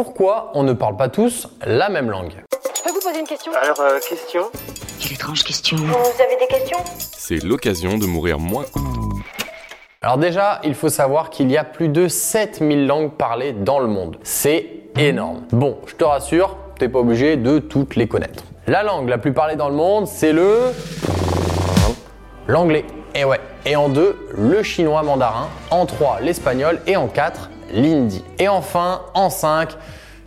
Pourquoi on ne parle pas tous la même langue Je peux vous poser une question Alors, euh, question Quelle étrange question. Vous avez des questions C'est l'occasion de mourir moins. Alors déjà, il faut savoir qu'il y a plus de 7000 langues parlées dans le monde. C'est énorme. Bon, je te rassure, t'es pas obligé de toutes les connaître. La langue la plus parlée dans le monde, c'est le... L'anglais. Et ouais. Et en deux, le chinois mandarin. En trois, l'espagnol. Et en quatre, l'hindi. Et enfin, en cinq,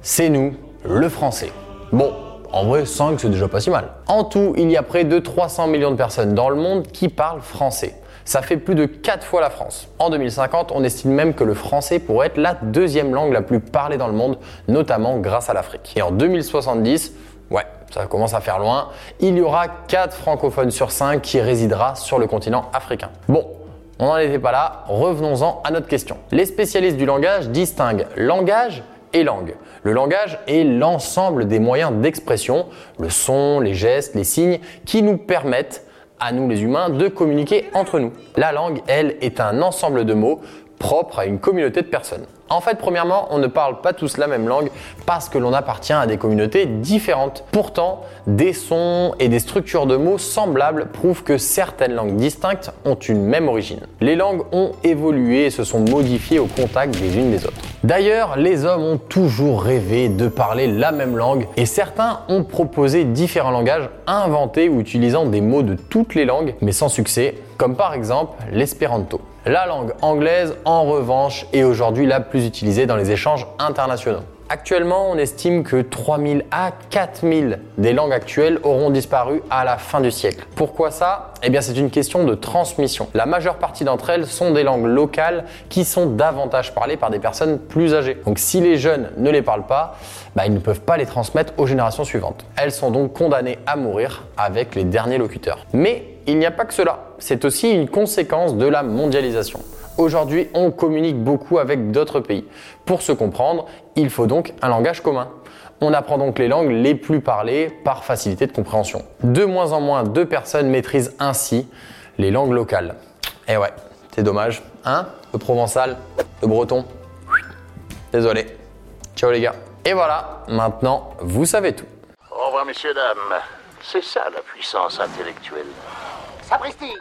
c'est nous, le français. Bon, en vrai, 5, c'est déjà pas si mal. En tout, il y a près de 300 millions de personnes dans le monde qui parlent français. Ça fait plus de 4 fois la France. En 2050, on estime même que le français pourrait être la deuxième langue la plus parlée dans le monde, notamment grâce à l'Afrique. Et en 2070, ouais, ça commence à faire loin, il y aura 4 francophones sur 5 qui résidera sur le continent africain. Bon, on n'en était pas là, revenons-en à notre question. Les spécialistes du langage distinguent langage et langue. Le langage est l'ensemble des moyens d'expression, le son, les gestes, les signes, qui nous permettent, à nous les humains, de communiquer entre nous. La langue, elle, est un ensemble de mots propres à une communauté de personnes. En fait, premièrement, on ne parle pas tous la même langue parce que l'on appartient à des communautés différentes. Pourtant, des sons et des structures de mots semblables prouvent que certaines langues distinctes ont une même origine. Les langues ont évolué et se sont modifiées au contact des unes des autres. D'ailleurs, les hommes ont toujours rêvé de parler la même langue et certains ont proposé différents langages inventés ou utilisant des mots de toutes les langues, mais sans succès, comme par exemple l'espéranto. La langue anglaise, en revanche, est aujourd'hui la plus utilisée dans les échanges internationaux. Actuellement, on estime que 3000 à 4000 des langues actuelles auront disparu à la fin du siècle. Pourquoi ça? Eh bien, c'est une question de transmission. La majeure partie d'entre elles sont des langues locales qui sont davantage parlées par des personnes plus âgées. Donc, si les jeunes ne les parlent pas, bah, ils ne peuvent pas les transmettre aux générations suivantes. Elles sont donc condamnées à mourir avec les derniers locuteurs. Mais il n'y a pas que cela. C'est aussi une conséquence de la mondialisation. Aujourd'hui, on communique beaucoup avec d'autres pays. Pour se comprendre, il faut donc un langage commun. On apprend donc les langues les plus parlées par facilité de compréhension. De moins en moins de personnes maîtrisent ainsi les langues locales. Eh ouais, c'est dommage. Hein Le provençal, le breton. Désolé. Ciao les gars. Et voilà, maintenant, vous savez tout. Au revoir, messieurs, dames. C'est ça la puissance intellectuelle. Sapristi